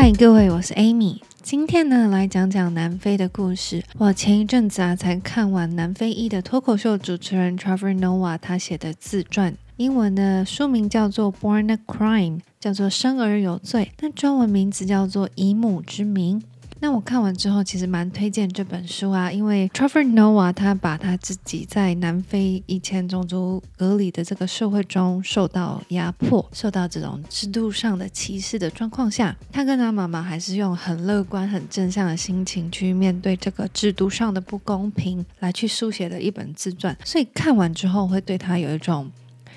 嗨，各位，我是 Amy。今天呢，来讲讲南非的故事。我前一阵子啊，才看完南非裔的脱口秀主持人 Trevor Noah 他写的自传，英文的书名叫做《Born a Crime》，叫做“生而有罪”，那中文名字叫做《以母之名》。那我看完之后，其实蛮推荐这本书啊，因为 Trevor Noah 他把他自己在南非以前种族隔离的这个社会中受到压迫、受到这种制度上的歧视的状况下，他跟他妈妈还是用很乐观、很正向的心情去面对这个制度上的不公平，来去书写的一本自传。所以看完之后，会对他有一种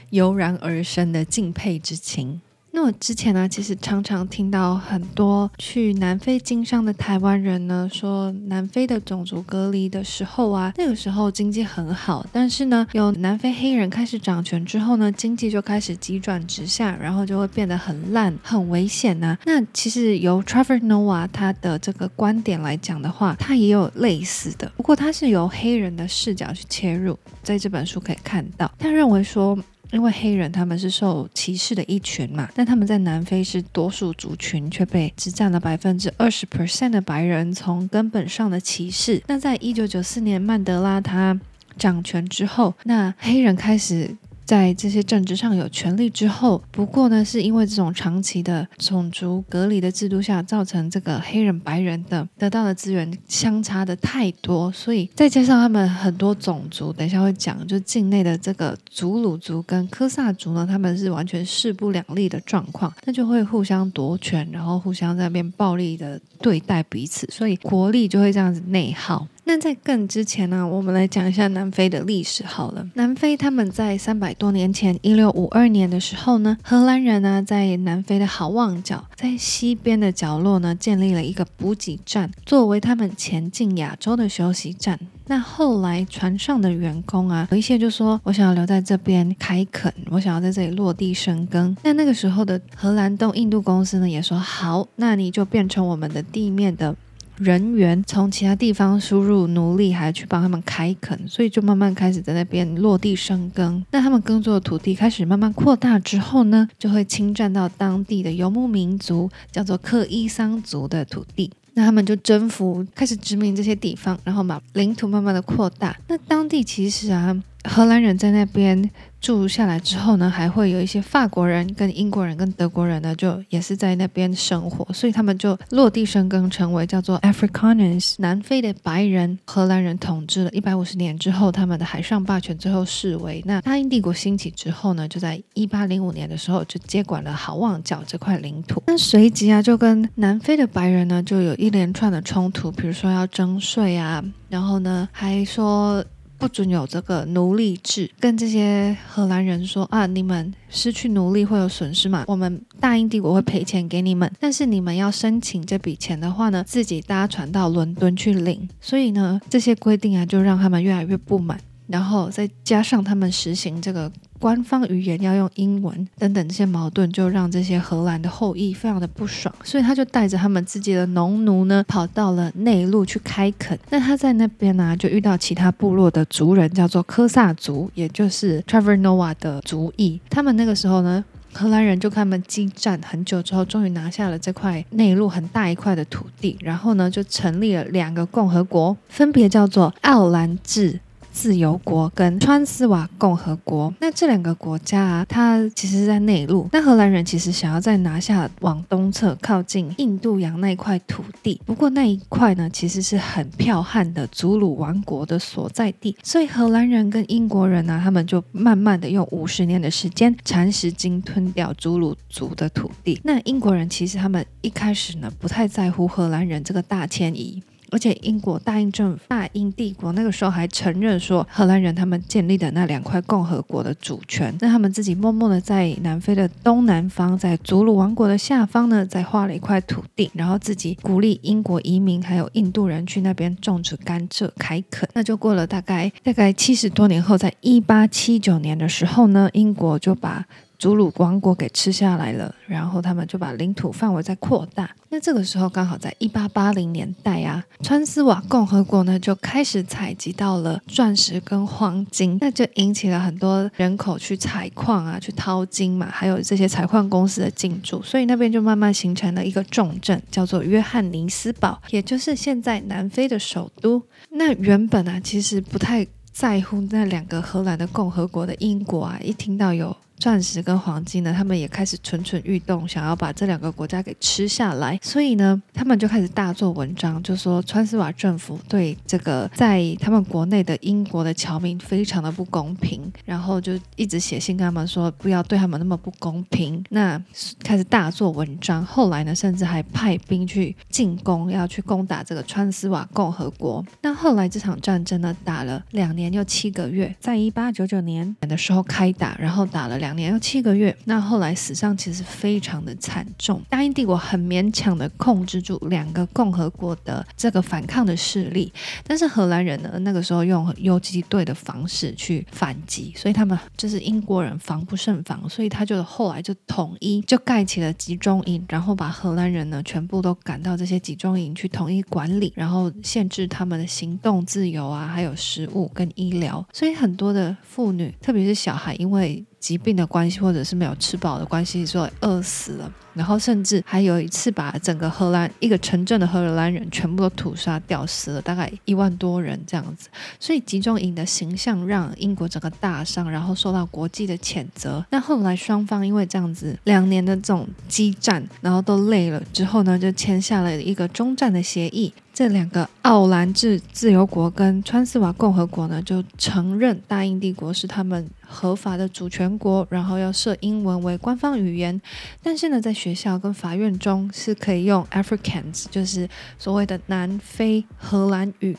油然而生的敬佩之情。那我之前呢，其实常常听到很多去南非经商的台湾人呢，说南非的种族隔离的时候啊，那个时候经济很好，但是呢，有南非黑人开始掌权之后呢，经济就开始急转直下，然后就会变得很烂、很危险呐、那其实由 Trevor Noah 他的这个观点来讲的话，他也有类似的，不过他是由黑人的视角去切入，在这本书可以看到，他认为说。因为黑人他们是受歧视的一群嘛，但他们在南非是多数族群，却被只占了百分之二十 percent 的白人从根本上的歧视。那在一九九四年曼德拉他掌权之后，那黑人开始。在这些政治上有权利之后，不过呢，是因为这种长期的种族隔离的制度下，造成这个黑人白人的得到的资源相差的太多，所以再加上他们很多种族，等一下会讲，就境内的这个祖鲁族跟科萨族呢，他们是完全势不两立的状况，那就会互相夺权，然后互相在那边暴力的对待彼此，所以国力就会这样子内耗。那在更之前呢，我们来讲一下南非的历史好了。南非他们在三百多年前，一六五二年的时候呢，荷兰人呢在南非的好望角，在西边的角落呢建立了一个补给站，作为他们前进亚洲的休息站。那后来船上的员工啊，有一些就说：“我想要留在这边开垦，我想要在这里落地生根。”那那个时候的荷兰东印度公司呢，也说：“好，那你就变成我们的地面的。”人员从其他地方输入奴隶，还去帮他们开垦，所以就慢慢开始在那边落地生根。那他们耕作的土地开始慢慢扩大之后呢，就会侵占到当地的游牧民族，叫做克伊桑族的土地。那他们就征服，开始殖民这些地方，然后把领土慢慢的扩大。那当地其实啊。荷兰人在那边住下来之后呢，还会有一些法国人、跟英国人、跟德国人呢，就也是在那边生活，所以他们就落地生根，成为叫做 Afrikaners 南非的白人。荷兰人统治了一百五十年之后，他们的海上霸权最后视为。那大英帝国兴起之后呢，就在一八零五年的时候就接管了好望角这块领土。那随即啊，就跟南非的白人呢，就有一连串的冲突，比如说要征税啊，然后呢还说。不准有这个奴隶制，跟这些荷兰人说啊，你们失去奴隶会有损失嘛？我们大英帝国会赔钱给你们，但是你们要申请这笔钱的话呢，自己搭船到伦敦去领。所以呢，这些规定啊，就让他们越来越不满。然后再加上他们实行这个官方语言要用英文等等这些矛盾，就让这些荷兰的后裔非常的不爽，所以他就带着他们自己的农奴呢，跑到了内陆去开垦。那他在那边呢，就遇到其他部落的族人，叫做科萨族，也就是 Trevor Noah 的族裔。他们那个时候呢，荷兰人就跟他们激战很久之后，终于拿下了这块内陆很大一块的土地，然后呢，就成立了两个共和国，分别叫做奥兰治。自由国跟川斯瓦共和国，那这两个国家啊，它其实是在内陆。那荷兰人其实想要再拿下往东侧靠近印度洋那一块土地，不过那一块呢，其实是很剽悍的祖鲁王国的所在地，所以荷兰人跟英国人呢、他们就慢慢的用五十年的时间蚕食鲸吞掉祖鲁族的土地。那英国人其实他们一开始呢，不太在乎荷兰人这个大迁移。而且英国大英政府、大英帝国那个时候还承认说，荷兰人他们建立的那两块共和国的主权。那他们自己默默的在南非的东南方，在祖鲁王国的下方呢，再划了一块土地，然后自己鼓励英国移民还有印度人去那边种植甘蔗、开垦。那就过了大概大概七十多年后，在一八七九年的时候呢，英国就把祖鲁王国给吃下来了，然后他们就把领土范围再扩大。那这个时候刚好在一八八零年代啊，川斯瓦共和国呢就开始采集到了钻石跟黄金，那就引起了很多人口去采矿啊，去淘金嘛，还有这些采矿公司的进驻，所以那边就慢慢形成了一个重镇，叫做约翰尼斯堡，也就是现在南非的首都。那原本啊，其实不太在乎那两个荷兰的共和国的英国啊，一听到有。钻石跟黄金呢，他们也开始蠢蠢欲动，想要把这两个国家给吃下来。所以呢，他们就开始大做文章，就说川斯瓦政府对这个在他们国内的英国的侨民非常的不公平，然后就一直写信跟他们说不要对他们那么不公平。那开始大做文章，后来呢，甚至还派兵去进攻，要去攻打这个川斯瓦共和国。那后来这场战争呢，打了两年又七个月，在一八九九年的时候开打，然后打了两。两年又七个月，那后来死伤其实非常的惨重。大英帝国很勉强的控制住两个共和国的这个反抗的势力，但是荷兰人呢，那个时候用游击队的方式去反击，所以他们就是英国人防不胜防，所以他就后来就统一就盖起了集中营，然后把荷兰人呢全部都赶到这些集中营去统一管理，然后限制他们的行动自由啊，还有食物跟医疗，所以很多的妇女，特别是小孩，因为疾病的关系，或者是没有吃饱的关系，所以饿死了。然后甚至还有一次把整个荷兰一个城镇的荷兰人全部都屠杀吊，死了大概一万多人这样子。所以集中营的形象让英国整个大伤，然后受到国际的谴责。那后来双方因为这样子两年的这种激战，然后都累了之后呢，就签下了一个中战的协议。这两个奥兰治自由国跟川斯瓦共和国呢，就承认大英帝国是他们合法的主权国，然后要设英文为官方语言。但是呢，在学校跟法院中是可以用 Africans，就是所谓的南非荷兰语。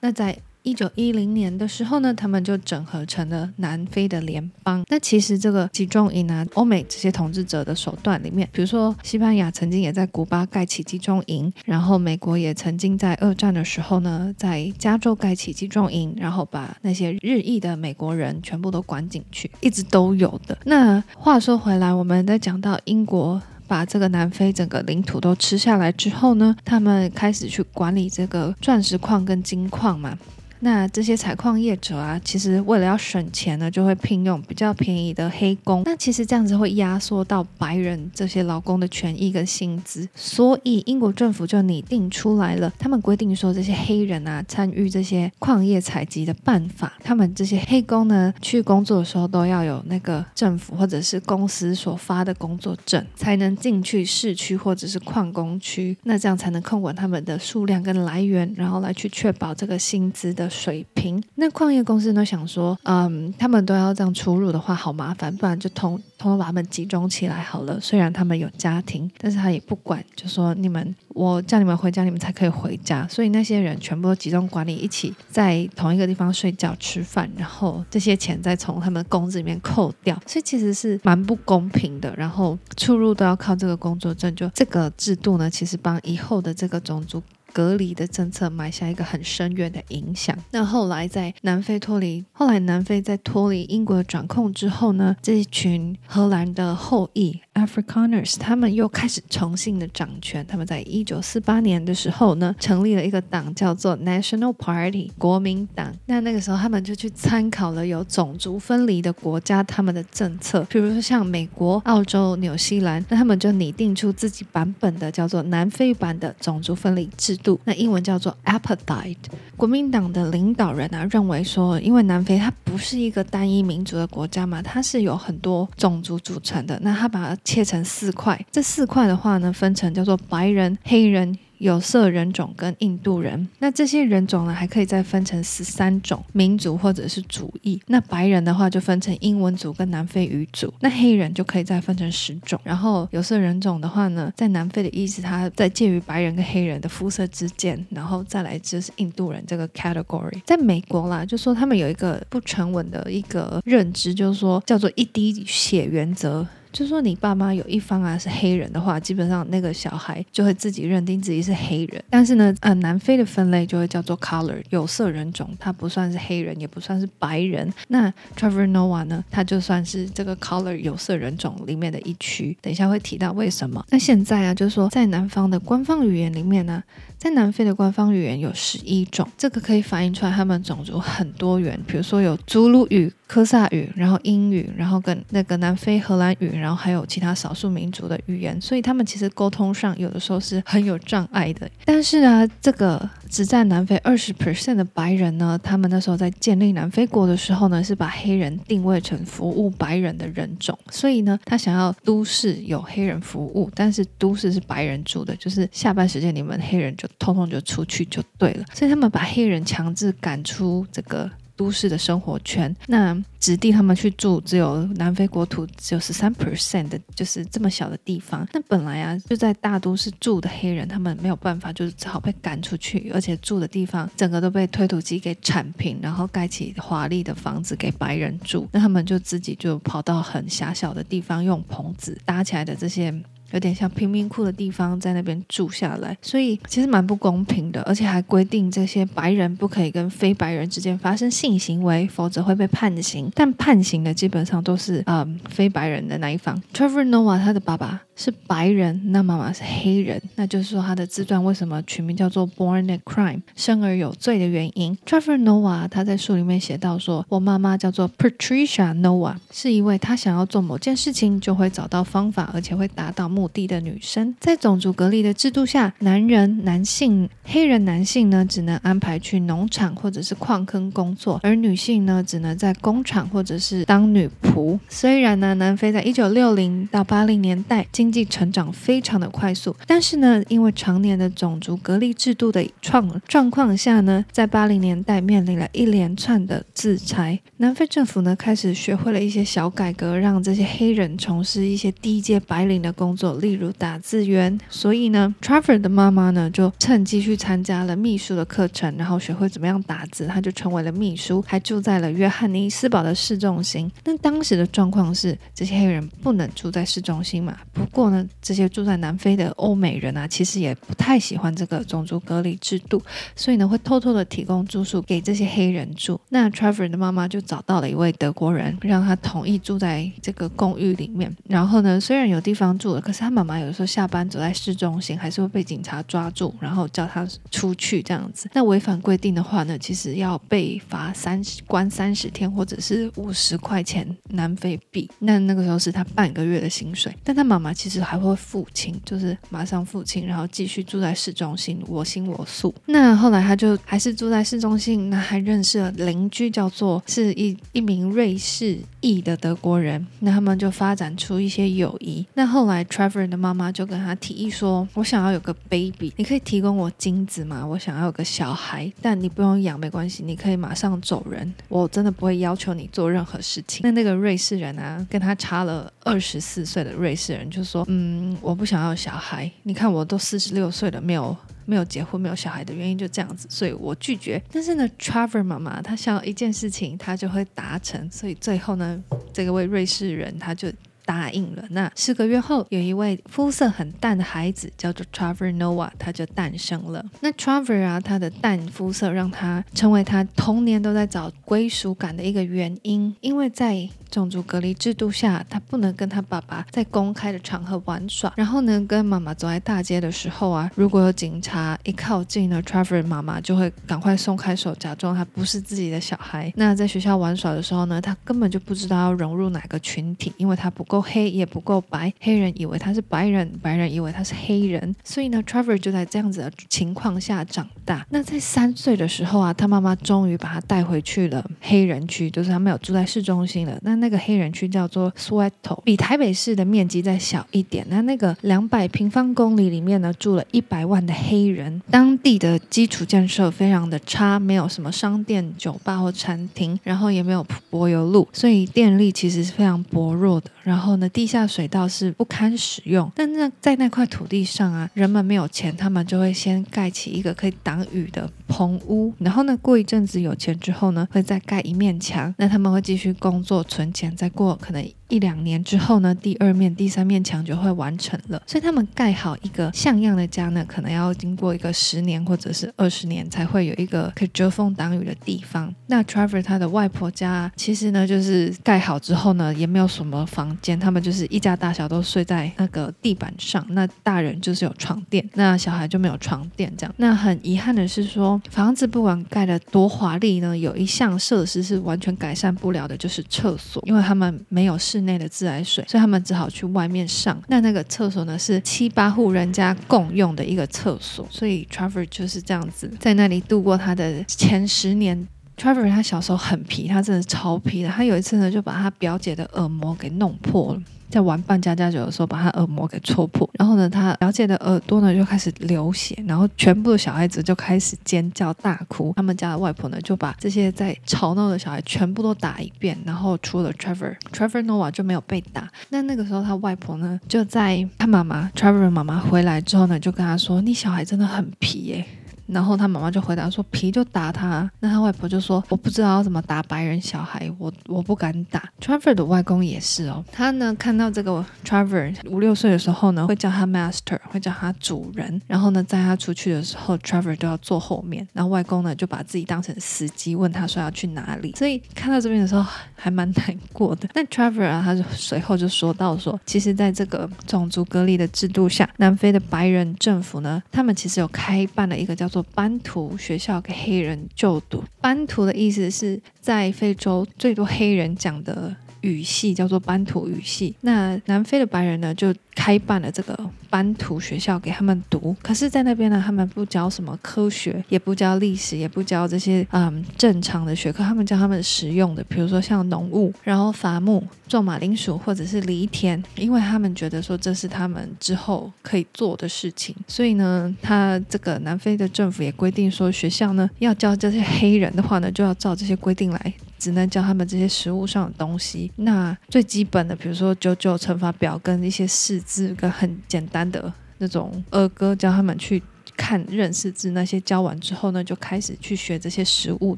那在一九一零年的时候呢，他们就整合成了南非的联邦。那其实这个集中营啊，欧美这些统治者的手段里面，比如说西班牙曾经也在古巴盖起集中营，然后美国也曾经在二战的时候呢，在加州盖起集中营，然后把那些日裔的美国人全部都关进去，一直都有的。那话说回来，我们在讲到英国把这个南非整个领土都吃下来之后呢，他们开始去管理这个钻石矿跟金矿嘛。那这些采矿业者啊，其实为了要省钱呢，就会聘用比较便宜的黑工。那其实这样子会压缩到白人这些劳工的权益跟薪资，所以英国政府就拟定出来了，他们规定说这些黑人啊参与这些矿业采集的办法，他们这些黑工呢去工作的时候都要有那个政府或者是公司所发的工作证，才能进去市区或者是矿工区，那这样才能控管他们的数量跟来源，然后来去确保这个薪资的。水平，那矿业公司呢想说，嗯，他们都要这样出入的话，好麻烦，不然就通通通把他们集中起来好了。虽然他们有家庭，但是他也不管，就说你们，我叫你们回家，你们才可以回家。所以那些人全部都集中管理，一起在同一个地方睡觉、吃饭，然后这些钱再从他们工资里面扣掉。所以其实是蛮不公平的。然后出入都要靠这个工作证，就这个制度呢，其实帮以后的这个种族。隔离的政策埋下一个很深远的影响。那后来在南非脱离，后来南非在脱离英国的掌控之后呢，这一群荷兰的后裔。Afrikaners，他们又开始重新的掌权。他们在一九四八年的时候呢，成立了一个党，叫做 National Party 国民党。那那个时候，他们就去参考了有种族分离的国家他们的政策，比如说像美国、澳洲、纽西兰，那他们就拟定出自己版本的叫做南非版的种族分离制度。那英文叫做 Apartheid。国民党的领导人啊认为说，因为南非它不是一个单一民族的国家嘛，它是有很多种族组成的。那他把切成四块，这四块的话呢，分成叫做白人、黑人。有色人种跟印度人，那这些人种呢，还可以再分成十三种民族或者是族裔。那白人的话就分成英文族跟南非语族，那黑人就可以再分成十种。然后有色人种的话呢，在南非的意思，它在介于白人跟黑人的肤色之间。然后再来就是印度人这个 category。在美国啦，就说他们有一个不成文的一个认知，就是说叫做一滴血原则。就说你爸妈有一方啊是黑人的话，基本上那个小孩就会自己认定自己是黑人。但是呢，呃，南非的分类就会叫做 color 有色人种，他不算是黑人，也不算是白人。那 Trevor Noah 呢，他就算是这个 color 有色人种里面的一区。等一下会提到为什么。那现在啊，就是说在南方的官方语言里面呢，在南非的官方语言有十一种，这个可以反映出来他们种族很多元。比如说有祖鲁语。科萨语，然后英语，然后跟那个南非荷兰语，然后还有其他少数民族的语言，所以他们其实沟通上有的时候是很有障碍的。但是啊，这个只占南非二十 percent 的白人呢，他们那时候在建立南非国的时候呢，是把黑人定位成服务白人的人种，所以呢，他想要都市有黑人服务，但是都市是白人住的，就是下班时间你们黑人就通通就出去就对了，所以他们把黑人强制赶出这个。都市的生活圈，那指定他们去住，只有南非国土只有十三 percent 的，就是这么小的地方。那本来啊，就在大都市住的黑人，他们没有办法，就是只好被赶出去，而且住的地方整个都被推土机给铲平，然后盖起华丽的房子给白人住。那他们就自己就跑到很狭小的地方，用棚子搭起来的这些。有点像贫民窟的地方，在那边住下来，所以其实蛮不公平的，而且还规定这些白人不可以跟非白人之间发生性行为，否则会被判刑。但判刑的基本上都是呃非白人的那一方。Trevor Noah 他的爸爸是白人，那妈妈是黑人，那就是说他的自传为什么取名叫做 Born a Crime，生而有罪的原因。Trevor Noah 他在书里面写到说，我妈妈叫做 Patricia Noah，是一位他想要做某件事情就会找到方法，而且会达到目的的女生。在种族隔离的制度下，男人、男性、黑人男性呢，只能安排去农场或者是矿坑工作，而女性呢，只能在工厂或者是当女仆。虽然呢，南非在一九六零到八零年代经经济成长非常的快速，但是呢，因为常年的种族隔离制度的创状况下呢，在八零年代面临了一连串的制裁。南非政府呢，开始学会了一些小改革，让这些黑人从事一些低阶白领的工作。例如打字员，所以呢，Trevor 的妈妈呢就趁机去参加了秘书的课程，然后学会怎么样打字，他就成为了秘书，还住在了约翰尼斯堡的市中心。那当时的状况是，这些黑人不能住在市中心嘛。不过呢，这些住在南非的欧美人啊，其实也不太喜欢这个种族隔离制度，所以呢，会偷偷的提供住宿给这些黑人住。那 Trevor 的妈妈就找到了一位德国人，让他同意住在这个公寓里面。然后呢，虽然有地方住了，可是他妈妈有时候下班走在市中心，还是会被警察抓住，然后叫他出去这样子。那违反规定的话呢，其实要被罚三十关三十天，或者是五十块钱南非币。那那个时候是他半个月的薪水。但他妈妈其实其实还会付清，就是马上付清，然后继续住在市中心，我行我素。那后来他就还是住在市中心，那还认识了邻居，叫做是一一名瑞士裔的德国人。那他们就发展出一些友谊。那后来 Trevor 的。妈妈就跟他提议说：“我想要有个 baby，你可以提供我精子吗？我想要有个小孩，但你不用养，没关系，你可以马上走人。我真的不会要求你做任何事情。”那那个瑞士人啊，跟他差了二十四岁的瑞士人就说：“嗯，我不想要小孩。你看我都四十六岁了，没有没有结婚，没有小孩的原因就这样子，所以我拒绝。但是呢，Traver 妈妈她想要一件事情，她就会达成。所以最后呢，这个位瑞士人他就。”答应了。那四个月后，有一位肤色很淡的孩子，叫做 Trevor Noah，他就诞生了。那 Trevor 啊，他的淡肤色让他成为他童年都在找归属感的一个原因，因为在种族隔离制度下，他不能跟他爸爸在公开的场合玩耍。然后呢，跟妈妈走在大街的时候啊，如果有警察一靠近呢，Trevor 妈妈就会赶快松开手，假装他不是自己的小孩。那在学校玩耍的时候呢，他根本就不知道要融入哪个群体，因为他不够够黑，也不够白。黑人以为他是白人，白人以为他是黑人。所以呢，Trevor 就在这样子的情况下长大。那在三岁的时候啊，他妈妈终于把他带回去了黑人区，就是他没有住在市中心了。那那个黑人区叫做 Sweato，比台北市的面积再小一点。那那个两百平方公里里面呢，住了一百万的黑人。当地的基础建设非常的差，没有什么商店、酒吧或餐厅，然后也没有柏油路，所以电力其实是非常薄弱的。然后呢，地下水道是不堪使用。但那在那块土地上啊，人们没有钱，他们就会先盖起一个可以挡雨的棚屋。然后呢，过一阵子有钱之后呢，会再盖一面墙。那他们会继续工作存。钱再过可能一两年之后呢，第二面、第三面墙就会完成了。所以他们盖好一个像样的家呢，可能要经过一个十年或者是二十年才会有一个可以遮风挡雨的地方。那 Trevor 他的外婆家其实呢，就是盖好之后呢，也没有什么房间，他们就是一家大小都睡在那个地板上。那大人就是有床垫，那小孩就没有床垫这样。那很遗憾的是说，房子不管盖得多华丽呢，有一项设施是完全改善不了的，就是厕所，因为他们没有室内的自来水，所以他们只好去外面上。那那个厕所呢，是七八户人家共用的一个厕所，所以 Trevor 就是这样子在那里度过他的前十年。Trevor 他小时候很皮，他真的超皮的。他有一次呢，就把他表姐的耳膜给弄破了。在玩扮家家酒的时候，把他耳膜给戳破，然后呢，他表姐的耳朵呢就开始流血，然后全部的小孩子就开始尖叫大哭。他们家的外婆呢就把这些在吵闹的小孩全部都打一遍，然后除了 Trevor，Trevor Nova 就没有被打。那那个时候他外婆呢就在他妈妈 Trevor 妈妈回来之后呢，就跟他说：“你小孩真的很皮耶。”然后他妈妈就回答说：“皮就打他。”那他外婆就说：“我不知道要怎么打白人小孩，我我不敢打。” Trevor 的外公也是哦，他呢看到这个 Trevor 五六岁的时候呢，会叫他 Master，会叫他主人。然后呢，在他出去的时候，Trevor 都要坐后面。然后外公呢就把自己当成司机，问他说要去哪里。所以看到这边的时候还蛮难过的。那 Trevor 啊，他就随后就说到说，其实在这个种族隔离的制度下，南非的白人政府呢，他们其实有开办了一个叫做做班图学校给黑人就读。班图的意思是在非洲最多黑人讲的语系叫做班图语系。那南非的白人呢，就开办了这个班图学校给他们读。可是，在那边呢，他们不教什么科学，也不教历史，也不教这些嗯正常的学科。他们教他们实用的，比如说像农务，然后伐木、种马铃薯或者是犁田，因为他们觉得说这是他们之后可以做的事情。所以呢，他这个南非的政府也规定说，学校呢要教这些黑人的话呢，就要照这些规定来，只能教他们这些食物上的东西。那最基本的，比如说九九乘法表跟一些四字跟很简单的那种儿歌，教他们去。看认识字那些教完之后呢，就开始去学这些实物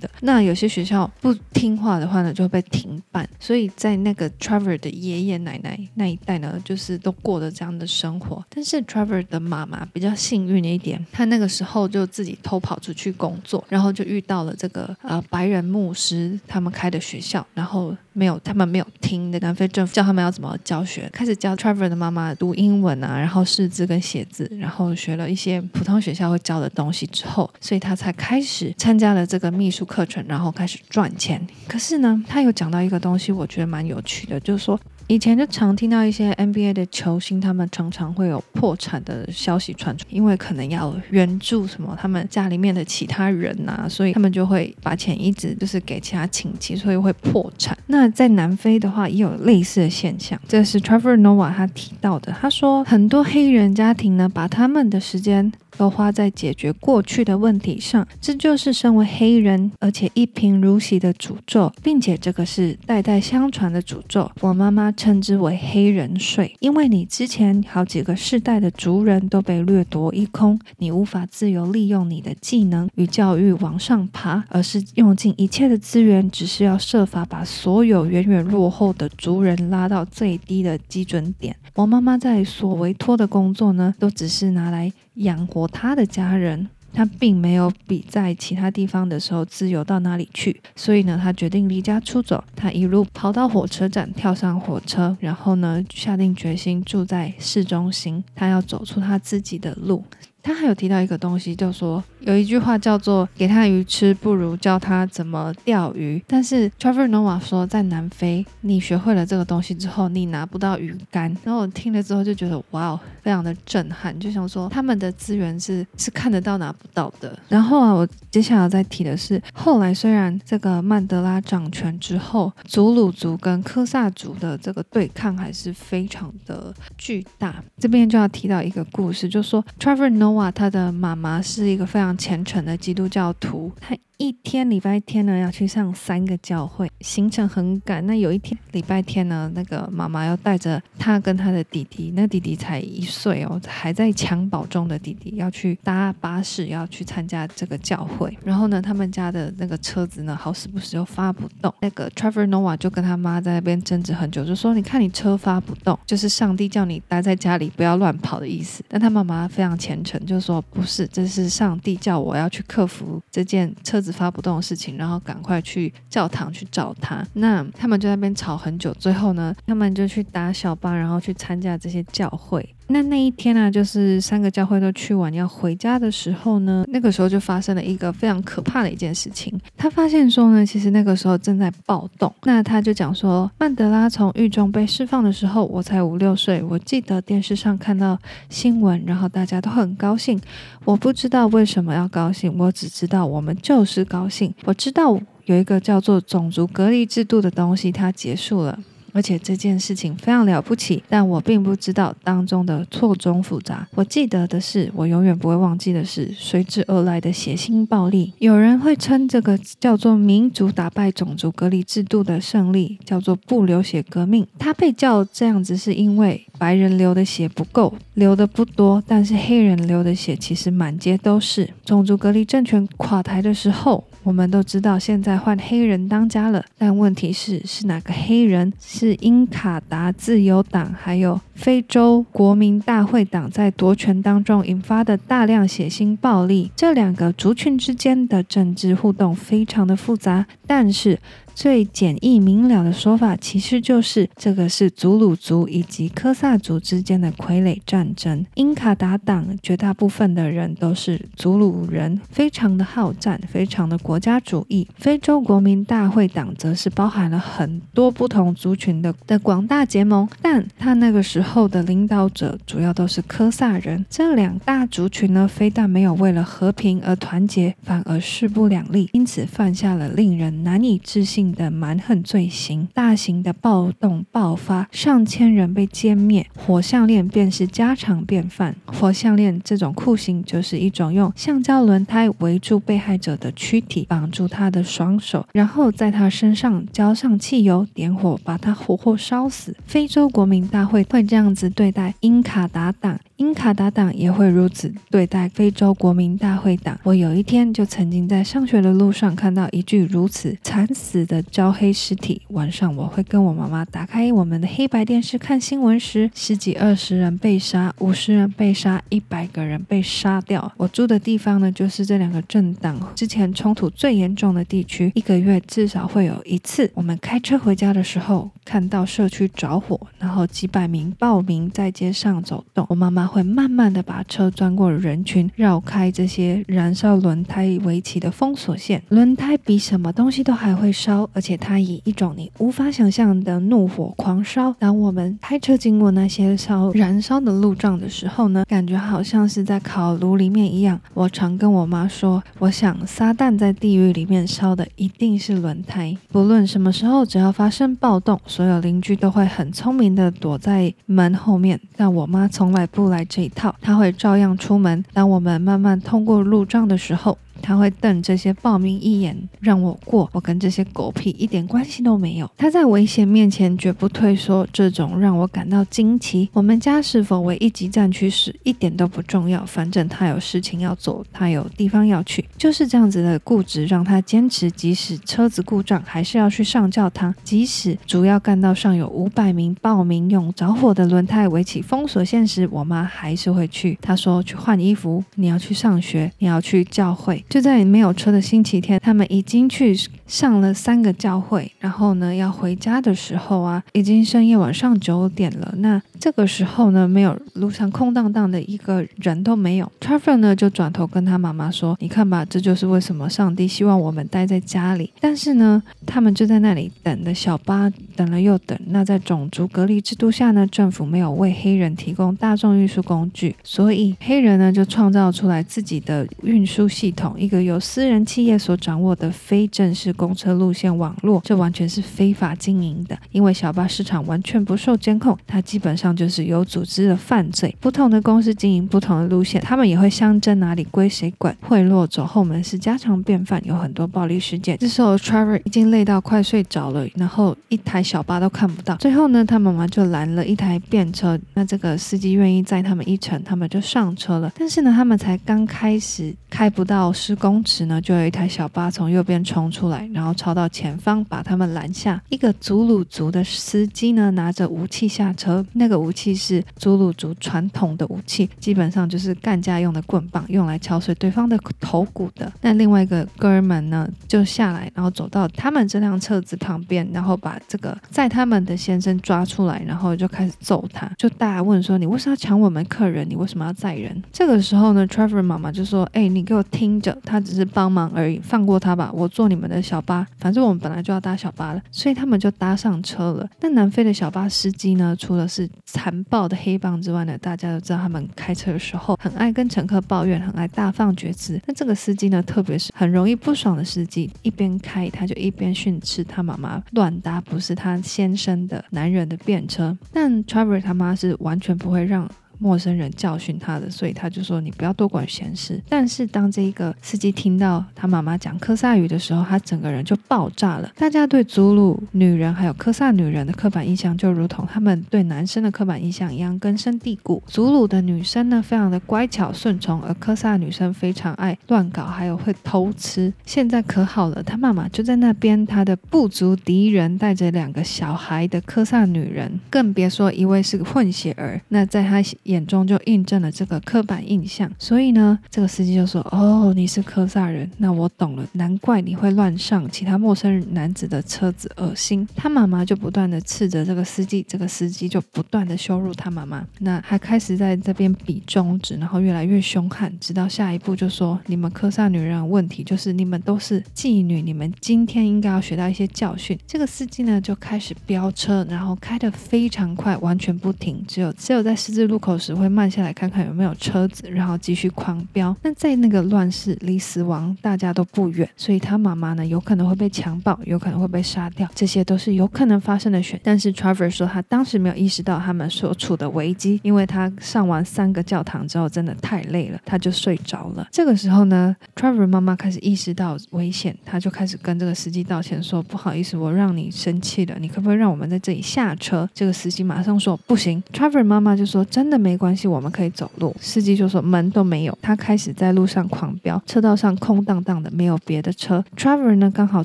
的。那有些学校不听话的话呢，就会被停办。所以在那个 Trevor 的爷爷奶奶那一代呢，就是都过着这样的生活。但是 Trevor 的妈妈比较幸运一点，她那个时候就自己偷跑出去工作，然后就遇到了这个呃白人牧师他们开的学校，然后没有他们没有听的南非政府教他们要怎么教学，开始教 Trevor 的妈妈读英文啊，然后识字跟写字，然后学了一些普通。学校会教的东西之后，所以他才开始参加了这个秘书课程，然后开始赚钱。可是呢，他有讲到一个东西，我觉得蛮有趣的，就是说。以前就常听到一些 NBA 的球星，他们常常会有破产的消息传出，因为可能要援助什么他们家里面的其他人呐、所以他们就会把钱一直就是给其他亲戚，所以会破产。那在南非的话也有类似的现象，这是 Trevor Nova 他提到的。他说很多黑人家庭呢，把他们的时间都花在解决过去的问题上，这就是身为黑人而且一贫如洗的诅咒，并且这个是代代相传的诅咒。我妈妈。称之为黑人税，因为你之前好几个世代的族人都被掠夺一空，你无法自由利用你的技能与教育往上爬，而是用尽一切的资源，只是要设法把所有远远落后的族人拉到最低的基准点。我妈妈在所委托的工作呢，都只是拿来养活他的家人。他并没有比在其他地方的时候自由到哪里去，所以呢，他决定离家出走。他一路跑到火车站，跳上火车，然后呢，下定决心住在市中心。他要走出他自己的路。他还有提到一个东西，就说有一句话叫做“给他鱼吃，不如教他怎么钓鱼”。但是 Trevor Noah 说，在南非，你学会了这个东西之后，你拿不到鱼竿。然后我听了之后就觉得，哇哦，非常的震撼，就想说他们的资源是是看得到拿不到的。然后啊，我接下来要再提的是，后来虽然这个曼德拉掌权之后，祖鲁族跟科萨族的这个对抗还是非常的巨大。这边就要提到一个故事，就说 Trevor Noah。他的妈妈是一个非常虔诚的基督教徒，他一天礼拜天呢要去上三个教会，行程很赶。那有一天礼拜天呢，那个妈妈要带着他跟他的弟弟，那弟弟才一岁哦，还在襁褓中的弟弟要去搭巴士，要去参加这个教会。然后呢，他们家的那个车子呢，好死不死又发不动。那个 Trevor Noah 就跟他妈在那边争执很久，就说：“你看你车发不动，就是上帝叫你待在家里不要乱跑的意思。”但他妈妈非常虔诚，就说：“不是，这是上帝叫我要去克服这件车子发不动的事情，然后赶快去教堂去找他。那他们就在那边吵很久，最后呢，他们就去搭小巴，然后去参加这些教会。那那一天呢、就是三个教会都去完要回家的时候呢，那个时候就发生了一个非常可怕的一件事情。他发现说呢，其实那个时候正在暴动。那他就讲说，曼德拉从狱中被释放的时候，我才五六岁。我记得电视上看到新闻，然后大家都很高兴。我不知道为什么要高兴，我只知道我们就是高兴。我知道有一个叫做种族隔离制度的东西，它结束了。而且这件事情非常了不起，但我并不知道当中的错综复杂。我记得的是，我永远不会忘记的是随之而来的血腥暴力。有人会称这个叫做民主打败种族隔离制度的胜利，叫做不流血革命。它被叫这样子，是因为白人流的血不够，流的不多，但是黑人流的血其实满街都是。种族隔离政权垮台的时候，我们都知道现在换黑人当家了，但问题是，是哪个黑人？是英卡达自由党，还有非洲国民大会党在夺权当中引发的大量血腥暴力。这两个族群之间的政治互动非常的复杂，但是。最简易明了的说法，其实就是这个是祖鲁族以及科萨族之间的傀儡战争。英卡达党绝大部分的人都是祖鲁人，非常的好战，非常的国家主义。非洲国民大会党则是包含了很多不同族群的的广大结盟，但他那个时候的领导者主要都是科萨人。这两大族群呢，非但没有为了和平而团结，反而势不两立，因此犯下了令人难以置信的蛮横罪行，大型的暴动爆发，上千人被歼灭，火项链便是家常便饭。火项链这种酷刑，就是一种用橡胶轮胎围住被害者的躯体，绑住他的双手，然后在他身上浇上汽油，点火把他活活烧死。非洲国民大会会这样子对待英卡达党。英卡达党也会如此对待非洲国民大会党。我有一天就曾经在上学的路上看到一具如此惨死的焦黑尸体。晚上我会跟我妈妈打开我们的黑白电视看新闻时，十几二十人被杀，五十人被杀，一百个人被杀掉。我住的地方呢，就是这两个政党之前冲突最严重的地区。一个月至少会有一次，我们开车回家的时候，看到社区着火，然后几百名暴民在街上走动。我妈妈。会慢慢的把车钻过人群，绕开这些燃烧轮胎围起的封锁线。轮胎比什么东西都还会烧，而且它以一种你无法想象的怒火狂烧。当我们开车经过那些烧燃烧的路障的时候呢，感觉好像是在烤炉里面一样。我常跟我妈说，我想撒旦在地狱里面烧的一定是轮胎。不论什么时候，只要发生暴动，所有邻居都会很聪明的躲在门后面，但我妈从来不来这一套，她会照样出门。当我们慢慢通过路障的时候，他会瞪这些暴民一眼，让我过。我跟这些狗屁一点关系都没有。他在危险面前绝不退缩，这种让我感到惊奇。我们家是否为一级战区是一点都不重要，反正他有事情要做，他有地方要去，就是这样子的固执，让他坚持，即使车子故障，还是要去上教堂。即使主要干道上有五百名暴民用着火的轮胎围起封锁线时，我妈还是会去。她说：“去换衣服，你要去上学，你要去教会。”就在没有车的星期天，他们已经去上了三个教会，然后呢，要回家的时候啊，已经深夜晚上九点了。那这个时候呢，没有路上空荡荡的一个人都没有。Trevor 呢就转头跟他妈妈说：“你看吧，这就是为什么上帝希望我们待在家里。”但是呢，他们就在那里等的小巴，等了又等。那在种族隔离制度下呢，政府没有为黑人提供大众运输工具，所以黑人呢就创造出来自己的运输系统。一个由私人企业所掌握的非正式公车路线网络，这完全是非法经营的。因为小巴市场完全不受监控，它基本上就是有组织的犯罪。不同的公司经营不同的路线，他们也会相争哪里归谁管，贿赂走后门是家常便饭，有很多暴力事件。这时候，Trevor 已经累到快睡着了，然后一台小巴都看不到。最后呢，他妈妈就拦了一台便车，那这个司机愿意载他们一程，他们就上车了。但是呢，他们才刚开始开不到十公尺呢，就有一台小巴从右边冲出来，然后超到前方把他们拦下。一个祖鲁族的司机呢，拿着武器下车，那个武器是祖鲁族传统的武器，基本上就是干架用的棍棒，用来敲碎对方的头骨的。那另外一个哥们呢，就下来，然后走到他们这辆车子旁边，然后把这个载他们的先生抓出来，然后就开始揍他。就大家问说：“你为什么要抢我们客人？你为什么要载人？”这个时候呢，Trevor 妈妈就说：“哎，你给我听着，他只是帮忙而已，放过他吧。我坐你们的小巴，反正我们本来就要搭小巴了。”所以他们就搭上车了。那南非的小巴司机呢，除了是残暴的黑帮之外呢，大家都知道他们开车的时候很爱跟乘客抱怨，很爱大放厥词。那这个司机呢，特别是很容易不爽的司机，一边开他就一边训斥他妈妈乱搭不是他先生的男人的便车。但 Trevor 他妈是完全不会让。陌生人教训他的，所以他就说：“你不要多管闲事。”但是当这个司机听到他妈妈讲科萨语的时候，他整个人就爆炸了。大家对祖鲁女人还有科萨女人的刻板印象，就如同他们对男生的刻板印象一样根深蒂固。祖鲁的女生呢，非常的乖巧顺从，而科萨女生非常爱乱搞，还有会偷吃。现在可好了，他妈妈就在那边，他的部族敌人带着两个小孩的科萨女人，更别说一位是个混血儿。那在他。眼中就印证了这个刻板印象，所以呢，这个司机就说：“哦，你是科萨人，那我懂了，难怪你会乱上其他陌生人男子的车子，恶心。”他妈妈就不断的斥责这个司机，这个司机就不断的羞辱他妈妈，那还开始在这边比中指，然后越来越凶悍，直到下一步就说：“你们科萨女人的问题就是你们都是妓女，你们今天应该要学到一些教训。”这个司机呢就开始飙车，然后开得非常快，完全不停，只有只有在十字路口。有时会慢下来看看有没有车子，然后继续狂飙。那在那个乱世，离死亡大家都不远，所以他妈妈呢有可能会被强暴，有可能会被杀掉，这些都是有可能发生的选。但是 Trevor 说他当时没有意识到他们所处的危机，因为他上完三个教堂之后真的太累了，他就睡着了。这个时候呢，Trevor 妈妈开始意识到危险，他就开始跟这个司机道歉说，不好意思，我让你生气了，你可不可以让我们在这里下车？这个司机马上说不行。Trevor 妈妈就说真的没。关系，我们可以走路。司机就说门都没有，他开始在路上狂飙，车道上空荡荡的，没有别的车。Trevor 呢，刚好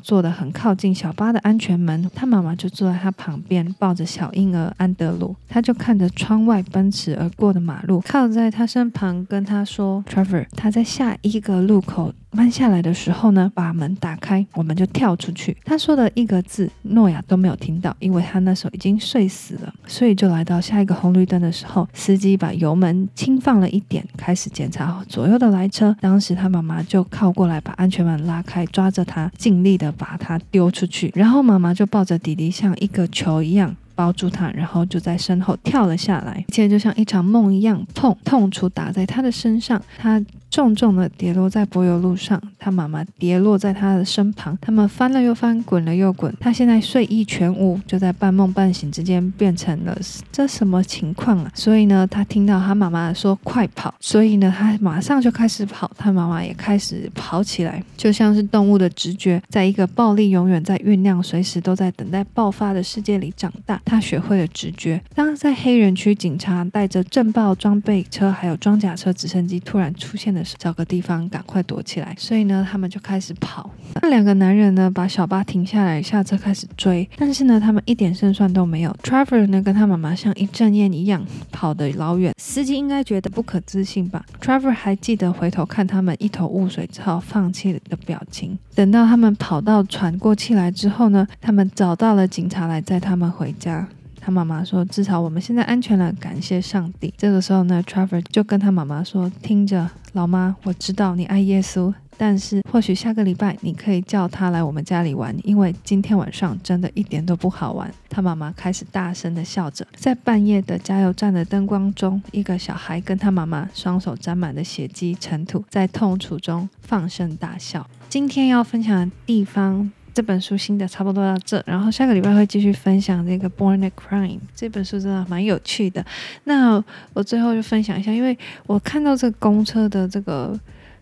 坐的很靠近小巴的安全门，他妈妈就坐在他旁边，抱着小婴儿安德鲁，他就看着窗外奔驰而过的马路，靠在他身旁跟他说：“Trevor，他在下一个路口。”慢下来的时候呢，把门打开，我们就跳出去。他说的一个字，诺亚都没有听到，因为他那时候已经睡死了。所以就来到下一个红绿灯的时候，司机把油门轻放了一点，开始检查左右的来车。当时他妈妈就靠过来，把安全门拉开，抓着他，尽力的把他丢出去。然后妈妈就抱着弟弟，像一个球一样。包住他，然后就在身后跳了下来，一切就像一场梦一样。痛！痛楚打在他的身上，他重重的跌落在柏油路上。他妈妈跌落在他的身旁，他们翻了又翻，滚了又滚。他现在睡意全无，就在半梦半醒之间变成了这什么情况啊？所以呢，他听到他妈妈说“快跑”，所以呢，他马上就开始跑。他妈妈也开始跑起来，就像是动物的直觉，在一个暴力永远在酝酿、随时都在等待爆发的世界里长大。他学会了直觉。当在黑人区警察带着震爆装备车还有装甲车、直升机突然出现的找个地方赶快躲起来。所以呢，他们就开始跑。那两个男人呢，把小巴停下来，下车开始追。但是呢，他们一点胜算都没有。Trevor 呢，跟他妈妈像一阵烟一样跑得老远。司机应该觉得不可置信吧？Trevor 还记得回头看他们一头雾水之后放弃的表情。等到他们跑到喘过气来之后呢，他们找到了警察来载他们回家。他妈妈说：“至少我们现在安全了，感谢上帝。”这个时候呢，Trevor 就跟他妈妈说：“听着，老妈，我知道你爱耶稣。”但是或许下个礼拜你可以叫他来我们家里玩，因为今天晚上真的一点都不好玩。他妈妈开始大声的笑着，在半夜的加油站的灯光中，一个小孩跟他妈妈双手沾满了血迹尘土，在痛楚中放声大笑。今天要分享的地方。这本书新的差不多到这，然后下个礼拜会继续分享这个《Born a Crime》这本书，真的蛮有趣的。那我最后就分享一下，因为我看到这个公车的这个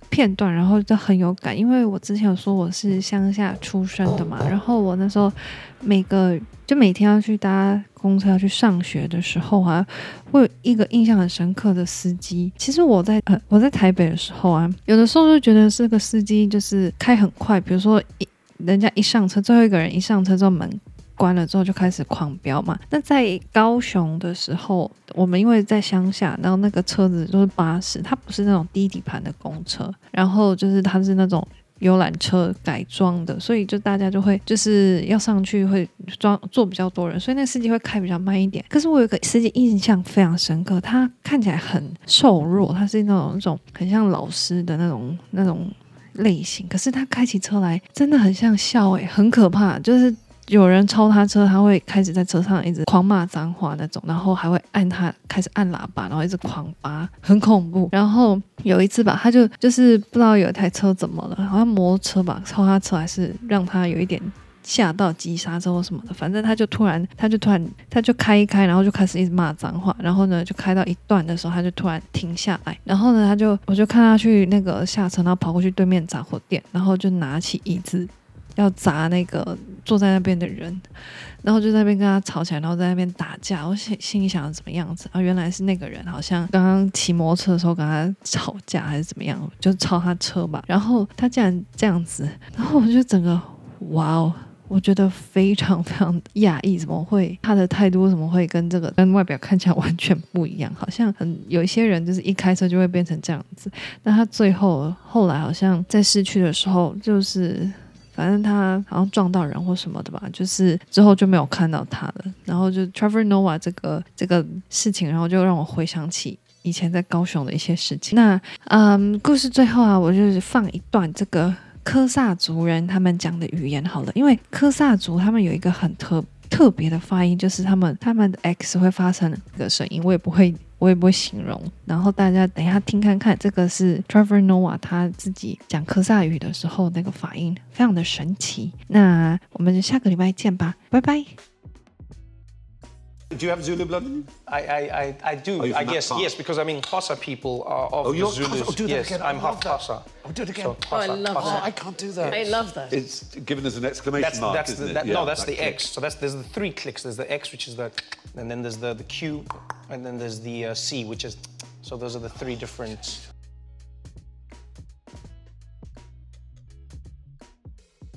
片段，然后就很有感，因为我之前有说我是乡下出生的嘛，然后我那时候每个就每天要去搭公车要去上学的时候啊，会有一个印象很深刻的司机。其实我在呃我在台北的时候啊，有的时候就觉得这个司机就是开很快，比如说一。人家一上车，最后一个人一上车之后，门关了之后就开始狂飙嘛。那在高雄的时候，我们因为在乡下，然后那个车子都是巴士，它不是那种低底盘的公车，然后就是它是那种游览车改装的，所以就大家就会就是要上去会装坐比较多人，所以那司机会开比较慢一点。可是我有个司机印象非常深刻，他看起来很瘦弱，他是那种那种很像老师的那种那种。类型，可是他开起车来真的很像笑诶，很可怕。就是有人超他车，他会开始在车上一直狂骂脏话那种，然后还会按他开始按喇叭，然后一直狂拔，很恐怖。然后有一次吧，他就就是不知道有一台车怎么了，好像摩托车吧，超他车还是让他有一点。吓到急刹车或什么的，反正他就突然，他就突然，他就开一开，然后就开始一直骂脏话，然后呢，就开到一段的时候，他就突然停下来，然后呢，他就我就看他去那个下车，然后跑过去对面杂货店，然后就拿起椅子要砸那个坐在那边的人，然后就在那边跟他吵起来，然后在那边打架。我心心里想怎么样子啊？原来是那个人好像刚刚骑摩托车的时候跟他吵架还是怎么样，就超他车吧。然后他竟然这样子，然后我就整个哇哦！我觉得非常非常讶异，怎么会他的态度怎么会跟这个跟外表看起来完全不一样？好像很有一些人就是一开车就会变成这样子，但他最后后来好像在市区的时候，就是反正他好像撞到人或什么的吧，就是之后就没有看到他了。然后就 Trevor Noah 这个这个事情，然后就让我回想起以前在高雄的一些事情。那嗯，故事最后啊，我就是放一段这个。科萨族人他们讲的语言好了，因为科萨族他们有一个很特特别的发音，就是他们他们的 X 会发成一个声音，我也不会我也不会形容。然后大家等一下听看看，这个是 Trevor Noah 他自己讲科萨语的时候那个发音，非常的神奇。那我们就下个礼拜见吧，拜拜。Do you have Zulu blood? I, I, I, I do. I guess, yes, because I mean, Xhosa people are of oh, you're Zulus. Oh, do that yes, again. I'm half Xhosa. Oh, do it again. So, oh, I love Xhosa. that. Oh, I can't do that. I love that. It's given as an exclamation that's, mark, that's isn't the, it? that, yeah, no, that's the click. X. So that's there's the three clicks. There's the X, which is the, and then there's the the Q, and then there's the uh, C, which is. So those are the three different.